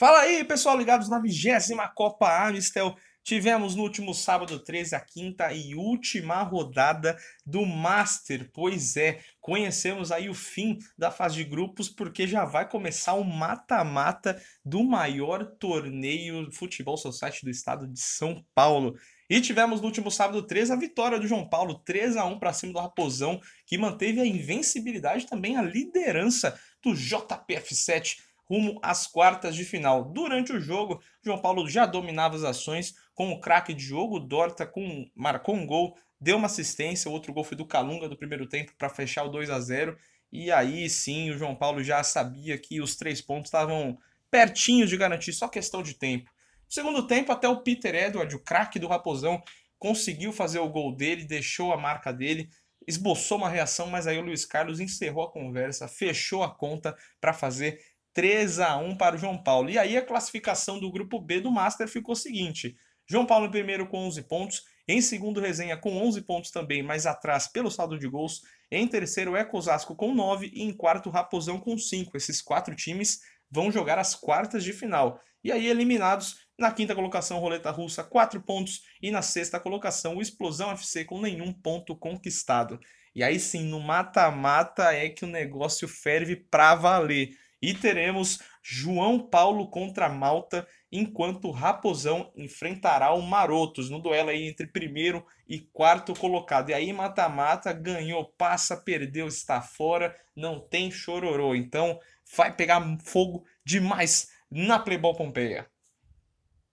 Fala aí, pessoal, ligados na vigésima Copa Amistel. Tivemos no último sábado 13 a quinta e última rodada do Master. Pois é, conhecemos aí o fim da fase de grupos porque já vai começar o mata-mata do maior torneio de futebol society do estado de São Paulo. E tivemos no último sábado 13 a vitória do João Paulo, 3 a 1 para cima do Raposão, que manteve a invencibilidade também a liderança do JPF7 rumo às quartas de final. Durante o jogo, João Paulo já dominava as ações com o craque de jogo, Dorta com, marcou um gol, deu uma assistência, o outro gol foi do Calunga do primeiro tempo para fechar o 2 a 0 e aí sim o João Paulo já sabia que os três pontos estavam pertinhos de garantir, só questão de tempo. No segundo tempo, até o Peter Edward, o craque do Raposão, conseguiu fazer o gol dele, deixou a marca dele, esboçou uma reação, mas aí o Luiz Carlos encerrou a conversa, fechou a conta para fazer 3 a 1 para o João Paulo. E aí a classificação do grupo B do Master ficou seguinte: João Paulo em primeiro com 11 pontos, em segundo Resenha com 11 pontos também, mas atrás pelo saldo de gols. Em terceiro é Osasco com 9 e em quarto Raposão com 5. Esses quatro times vão jogar as quartas de final. E aí eliminados na quinta colocação Roleta Russa, 4 pontos e na sexta colocação o Explosão FC com nenhum ponto conquistado. E aí sim, no mata-mata é que o negócio ferve pra valer. E teremos João Paulo contra Malta, enquanto Raposão enfrentará o Marotos no duelo aí entre primeiro e quarto colocado. E aí mata-mata, ganhou, passa, perdeu, está fora, não tem chororô. Então vai pegar fogo demais na Playball Pompeia.